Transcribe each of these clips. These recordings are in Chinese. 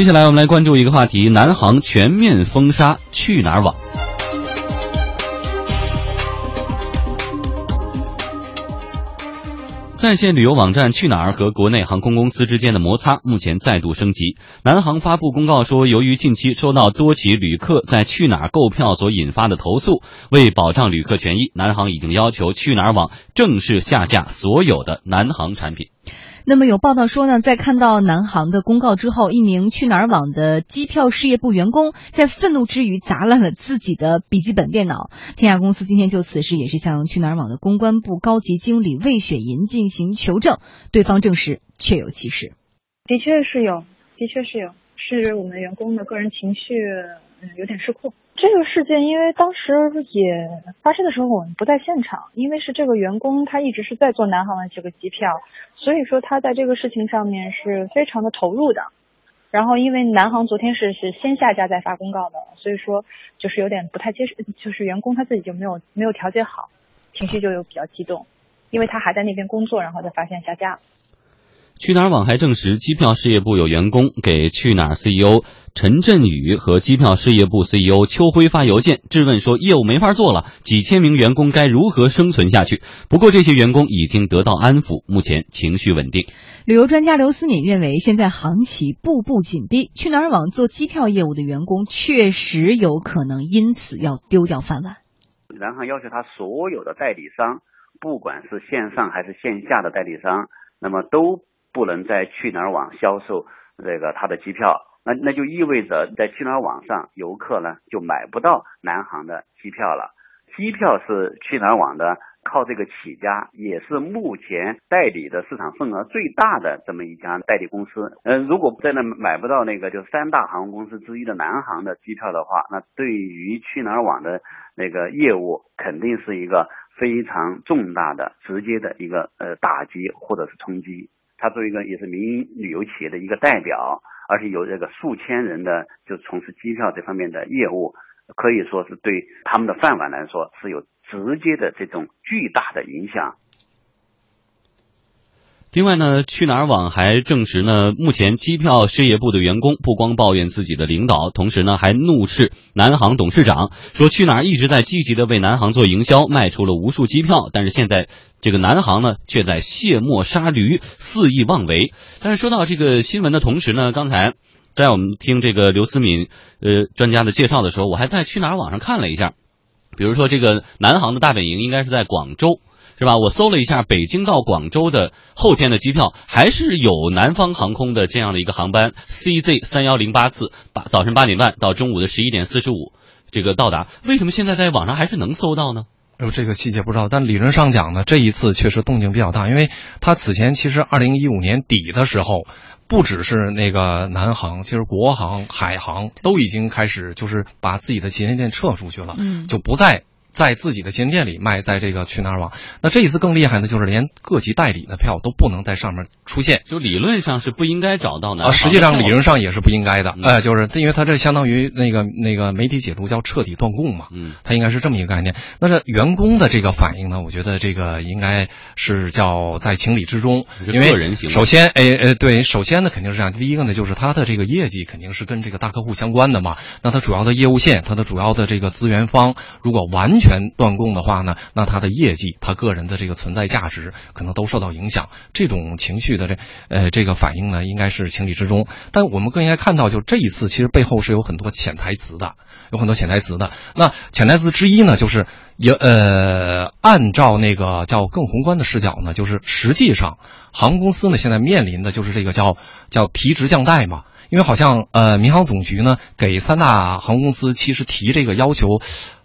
接下来我们来关注一个话题：南航全面封杀去哪儿网。在线旅游网站去哪儿和国内航空公司之间的摩擦目前再度升级。南航发布公告说，由于近期收到多起旅客在去哪儿购票所引发的投诉，为保障旅客权益，南航已经要求去哪儿网正式下架所有的南航产品。那么有报道说呢，在看到南航的公告之后，一名去哪儿网的机票事业部员工在愤怒之余砸烂了自己的笔记本电脑。天涯公司今天就此事也是向去哪儿网的公关部高级经理魏雪银进行求证，对方证实确有其事。的确是有，的确是有，是我们员工的个人情绪，嗯，有点失控。这个事件，因为当时也发生的时候我们不在现场，因为是这个员工他一直是在做南航的这个机票，所以说他在这个事情上面是非常的投入的。然后因为南航昨天是是先下架再发公告的，所以说就是有点不太接受，就是员工他自己就没有没有调节好，情绪就有比较激动，因为他还在那边工作，然后再发现下架了。去哪儿网还证实，机票事业部有员工给去哪儿 CEO 陈振宇和机票事业部 CEO 邱辉发邮件，质问说业务没法做了，几千名员工该如何生存下去？不过这些员工已经得到安抚，目前情绪稳定。旅游专家刘思敏认为，现在行企步步紧逼，去哪儿网做机票业务的员工确实有可能因此要丢掉饭碗。然后要求他所有的代理商，不管是线上还是线下的代理商，那么都。不能在去哪儿网销售这个他的机票，那那就意味着在去哪儿网上游客呢就买不到南航的机票了。机票是去哪儿网的，靠这个起家，也是目前代理的市场份额最大的这么一家代理公司。嗯，如果在那买不到那个就三大航空公司之一的南航的机票的话，那对于去哪儿网的那个业务肯定是一个非常重大的、直接的一个呃打击或者是冲击。他作为一个也是民营旅游企业的一个代表，而且有这个数千人的就从事机票这方面的业务，可以说是对他们的饭碗来说是有直接的这种巨大的影响。另外呢，去哪儿网还证实呢，目前机票事业部的员工不光抱怨自己的领导，同时呢还怒斥南航董事长，说去哪儿一直在积极的为南航做营销，卖出了无数机票，但是现在这个南航呢却在卸磨杀驴，肆意妄为。但是说到这个新闻的同时呢，刚才在我们听这个刘思敏呃专家的介绍的时候，我还在去哪儿网上看了一下，比如说这个南航的大本营应该是在广州。是吧？我搜了一下北京到广州的后天的机票，还是有南方航空的这样的一个航班，CZ 三幺零八次，八早晨八点半到中午的十一点四十五，这个到达。为什么现在在网上还是能搜到呢？呃，这个细节不知道，但理论上讲呢，这一次确实动静比较大，因为他此前其实二零一五年底的时候，不只是那个南航，其实国航、海航都已经开始就是把自己的旗舰店撤出去了，嗯，就不再。在自己的旗舰店里卖，在这个去哪儿网，那这一次更厉害呢，就是连各级代理的票都不能在上面出现，就理论上是不应该找到的。啊，实际上理论上也是不应该的，呃，就是因为它这相当于那个那个媒体解读叫彻底断供嘛，嗯，它应该是这么一个概念。那这员工的这个反应呢，我觉得这个应该是叫在情理之中，因为首先，哎哎，对，首先呢肯定是这样，第一个呢就是它的这个业绩肯定是跟这个大客户相关的嘛，那它主要的业务线，它的主要的这个资源方如果完全断供的话呢，那他的业绩、他个人的这个存在价值可能都受到影响。这种情绪的这呃这个反应呢，应该是情理之中。但我们更应该看到，就这一次其实背后是有很多潜台词的，有很多潜台词的。那潜台词之一呢，就是也呃按照那个叫更宏观的视角呢，就是实际上航空公司呢现在面临的就是这个叫叫提职降代嘛。因为好像呃民航总局呢给三大航空公司其实提这个要求。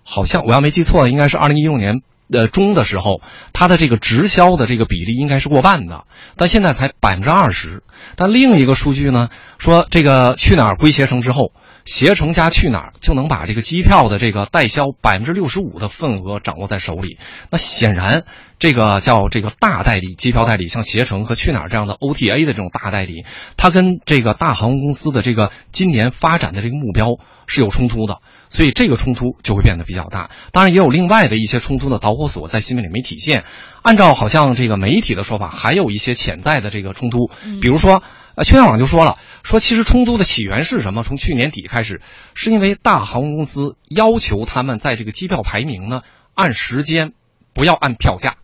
好像我要没记错，应该是二零一六年呃中的时候，它的这个直销的这个比例应该是过半的，但现在才百分之二十。但另一个数据呢，说这个去哪儿归携程之后，携程加去哪儿就能把这个机票的这个代销百分之六十五的份额掌握在手里。那显然，这个叫这个大代理机票代理，像携程和去哪儿这样的 OTA 的这种大代理，它跟这个大航空公司的这个今年发展的这个目标是有冲突的。所以这个冲突就会变得比较大，当然也有另外的一些冲突的导火索在新闻里没体现。按照好像这个媒体的说法，还有一些潜在的这个冲突，比如说，呃，去哪儿网就说了，说其实冲突的起源是什么？从去年底开始，是因为大航空公司要求他们在这个机票排名呢按时间，不要按票价。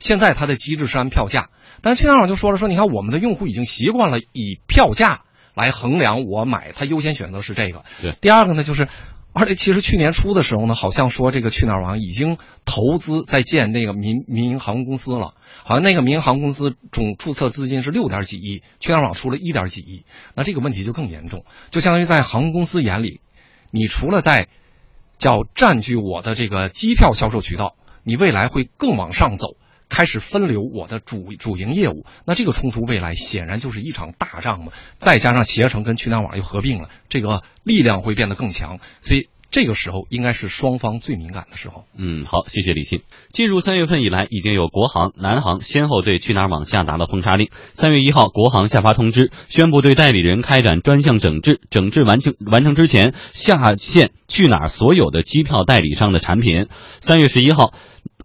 现在它的机制是按票价，但是去哪儿网就说了，说你看我们的用户已经习惯了以票价来衡量我买，他优先选择是这个。对，第二个呢就是。而且其实去年初的时候呢，好像说这个去哪儿网已经投资在建那个民民营航空公司了，好像那个民营航空公司总注册资金是六点几亿，去哪儿网出了一点几亿，那这个问题就更严重，就相当于在航空公司眼里，你除了在叫占据我的这个机票销售渠道，你未来会更往上走。开始分流我的主主营业务，那这个冲突未来显然就是一场大仗嘛。再加上携程跟去哪儿网又合并了，这个力量会变得更强，所以这个时候应该是双方最敏感的时候。嗯，好，谢谢李信。进入三月份以来，已经有国航、南航先后对去哪儿网下达了封杀令。三月一号，国航下发通知，宣布对代理人开展专项整治，整治完成完成之前，下线去哪儿所有的机票代理商的产品。三月十一号。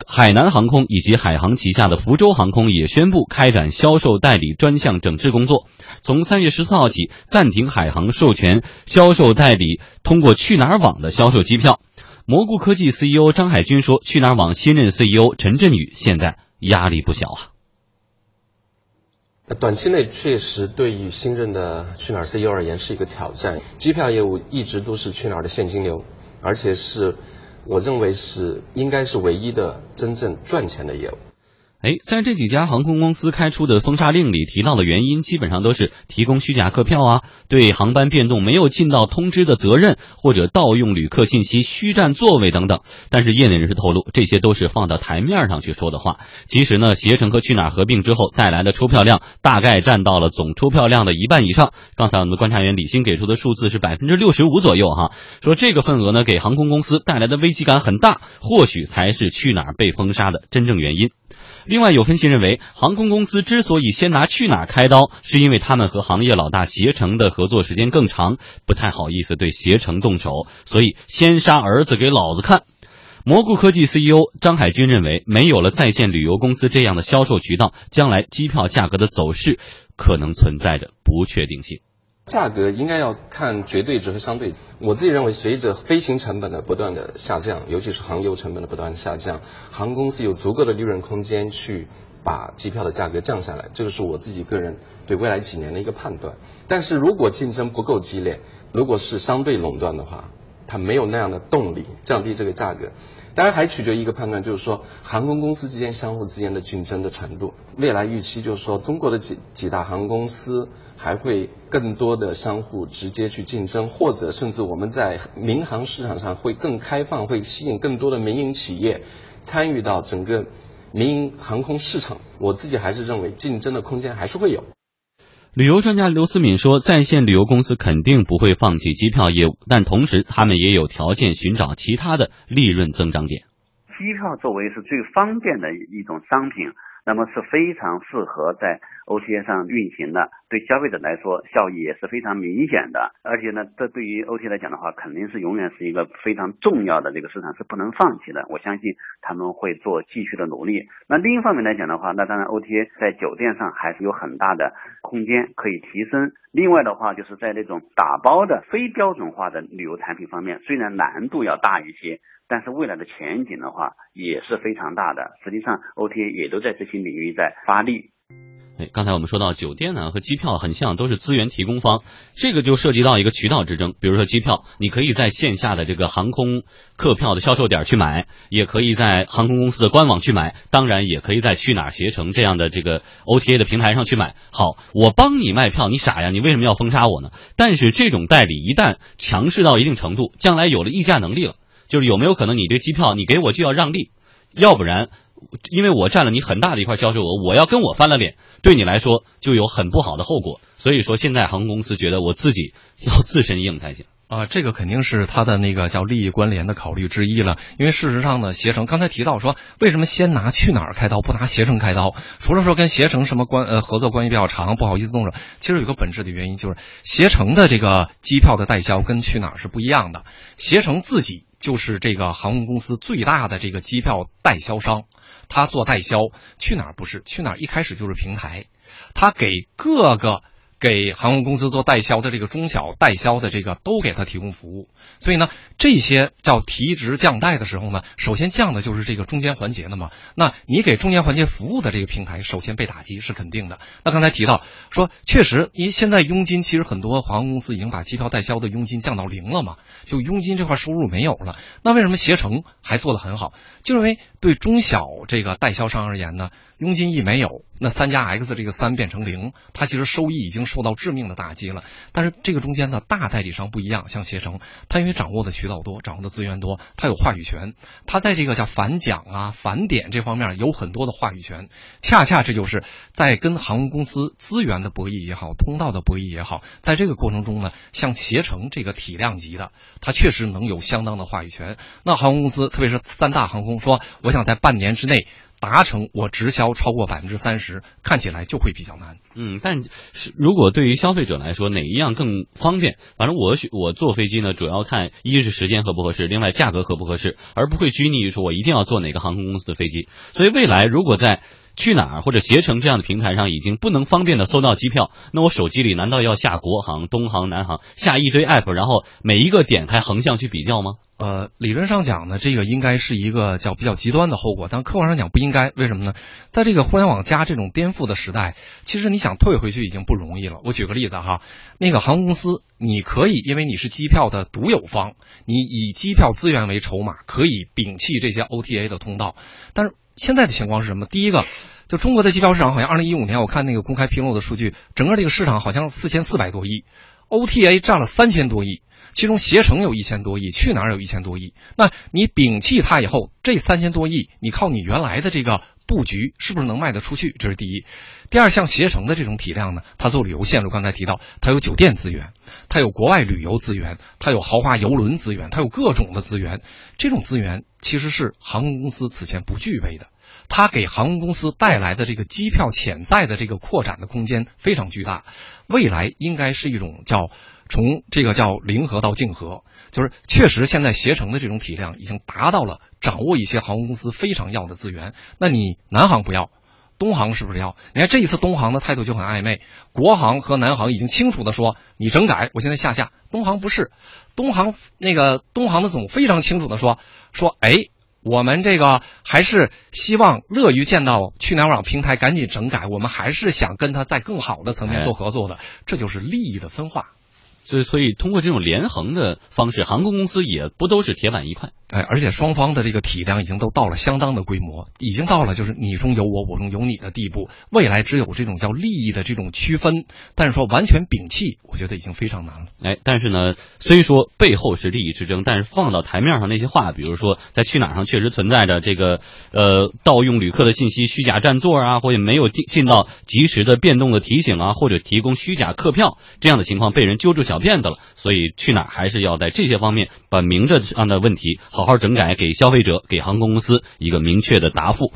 海南航空以及海航旗下的福州航空也宣布开展销售代理专项整治工作。从三月十四号起，暂停海航授权销售代理通过去哪儿网的销售机票。蘑菇科技 CEO 张海军说：“去哪儿网新任 CEO 陈振宇现在压力不小啊。短期内确实对于新任的去哪儿 CEO 而言是一个挑战。机票业务一直都是去哪儿的现金流，而且是。”我认为是应该是唯一的真正赚钱的业务。哎，在这几家航空公司开出的封杀令里提到的原因，基本上都是提供虚假客票啊，对航班变动没有尽到通知的责任，或者盗用旅客信息、虚占座位等等。但是业内人士透露，这些都是放到台面上去说的话。其实呢，携程和去哪儿合并之后带来的出票量，大概占到了总出票量的一半以上。刚才我们的观察员李欣给出的数字是百分之六十五左右哈，说这个份额呢，给航空公司带来的危机感很大，或许才是去哪儿被封杀的真正原因。另外，有分析认为，航空公司之所以先拿去哪儿开刀，是因为他们和行业老大携程的合作时间更长，不太好意思对携程动手，所以先杀儿子给老子看。蘑菇科技 CEO 张海军认为，没有了在线旅游公司这样的销售渠道，将来机票价格的走势可能存在着不确定性。价格应该要看绝对值和相对。我自己认为，随着飞行成本的不断的下降，尤其是航油成本的不断下降，航空公司有足够的利润空间去把机票的价格降下来。这个是我自己个人对未来几年的一个判断。但是如果竞争不够激烈，如果是相对垄断的话，它没有那样的动力降低这个价格。当然还取决于一个判断，就是说航空公司之间相互之间的竞争的程度。未来预期就是说，中国的几几大航空公司还会更多的相互直接去竞争，或者甚至我们在民航市场上会更开放，会吸引更多的民营企业参与到整个民营航空市场。我自己还是认为竞争的空间还是会有。旅游专家刘思敏说，在线旅游公司肯定不会放弃机票业务，但同时他们也有条件寻找其他的利润增长点。机票作为是最方便的一种商品。那么是非常适合在 OTA 上运行的，对消费者来说效益也是非常明显的。而且呢，这对于 OTA 来讲的话，肯定是永远是一个非常重要的这个市场，是不能放弃的。我相信他们会做继续的努力。那另一方面来讲的话，那当然 OTA 在酒店上还是有很大的空间可以提升。另外的话，就是在那种打包的非标准化的旅游产品方面，虽然难度要大一些。但是未来的前景的话也是非常大的，实际上 OTA 也都在这些领域在发力。哎，刚才我们说到酒店呢和机票很像，都是资源提供方，这个就涉及到一个渠道之争。比如说机票，你可以在线下的这个航空客票的销售点去买，也可以在航空公司的官网去买，当然也可以在去哪儿携程这样的这个 OTA 的平台上去买。好，我帮你卖票，你傻呀？你为什么要封杀我呢？但是这种代理一旦强势到一定程度，将来有了议价能力了。就是有没有可能你这机票你给我就要让利，要不然，因为我占了你很大的一块销售额，我要跟我翻了脸，对你来说就有很不好的后果。所以说，现在航空公司觉得我自己要自身硬才行。啊，这个肯定是他的那个叫利益关联的考虑之一了。因为事实上呢，携程刚才提到说，为什么先拿去哪儿开刀，不拿携程开刀？除了说跟携程什么关呃合作关系比较长，不好意思动手，其实有个本质的原因就是，携程的这个机票的代销跟去哪儿是不一样的。携程自己就是这个航空公司最大的这个机票代销商，他做代销。去哪儿不是？去哪儿一开始就是平台，他给各个。给航空公司做代销的这个中小代销的这个都给他提供服务。所以呢，这些叫提职降代的时候呢，首先降的就是这个中间环节的嘛。那你给中间环节服务的这个平台，首先被打击是肯定的。那刚才提到说，确实，因为现在佣金其实很多航空公司已经把机票代销的佣金降到零了嘛，就佣金这块收入没有了。那为什么携程还做得很好？就因为对中小这个代销商而言呢，佣金一没有，那三加 X 这个三变成零，它其实收益已经受到致命的打击了。但是这个中间呢，大代理商不一样，像携程，它因为掌握的渠道多，掌握的资源多，它有话语权，它在这个叫返奖啊、返点这方面有很多的话语权。恰恰这就是在跟航空公司资源的博弈也好，通道的博弈也好，在这个过程中呢，像携程这个体量级的，它确实能有相当的话语权。那航空公司，特别是三大航空，说我想在半年之内。达成我直销超过百分之三十，看起来就会比较难。嗯，但是如果对于消费者来说，哪一样更方便？反正我我坐飞机呢，主要看一是时间合不合适，另外价格合不合适，而不会拘泥于说我一定要坐哪个航空公司的飞机。所以未来如果在去哪儿或者携程这样的平台上已经不能方便的搜到机票，那我手机里难道要下国航、东航、南航，下一堆 app，然后每一个点开横向去比较吗？呃，理论上讲呢，这个应该是一个叫比较极端的后果，但客观上讲不应该。为什么呢？在这个互联网加这种颠覆的时代，其实你想退回去已经不容易了。我举个例子哈，那个航空公司，你可以因为你是机票的独有方，你以机票资源为筹码，可以摒弃这些 OTA 的通道，但是。现在的情况是什么？第一个，就中国的机票市场，好像二零一五年我看那个公开披露的数据，整个这个市场好像四千四百多亿，OTA 占了三千多亿，其中携程有一千多亿，去哪儿有一千多亿。那你摒弃它以后，这三千多亿，你靠你原来的这个布局，是不是能卖得出去？这是第一。第二，像携程的这种体量呢，它做旅游线路，刚才提到，它有酒店资源，它有国外旅游资源，它有豪华游轮资源，它有各种的资源，这种资源。其实是航空公司此前不具备的，它给航空公司带来的这个机票潜在的这个扩展的空间非常巨大，未来应该是一种叫从这个叫零和到竞合，就是确实现在携程的这种体量已经达到了掌握一些航空公司非常要的资源，那你南航不要，东航是不是要？你看这一次东航的态度就很暧昧，国航和南航已经清楚的说你整改，我现在下架，东航不是，东航那个东航的总非常清楚的说。说，哎，我们这个还是希望乐于见到去哪儿网平台赶紧整改，我们还是想跟他在更好的层面做合作的，这就是利益的分化。所以，所以通过这种连横的方式，航空公司也不都是铁板一块。哎，而且双方的这个体量已经都到了相当的规模，已经到了就是你中有我，我中有你的地步。未来只有这种叫利益的这种区分，但是说完全摒弃，我觉得已经非常难了。哎，但是呢，虽说背后是利益之争，但是放到台面上那些话，比如说在去哪儿上确实存在着这个呃盗用旅客的信息、虚假占座啊，或者没有尽到及时的变动的提醒啊，或者提供虚假客票这样的情况被人揪住小小辫子了。所以去哪儿还是要在这些方面把明着上的问题。好好整改，给消费者、给航空公司一个明确的答复。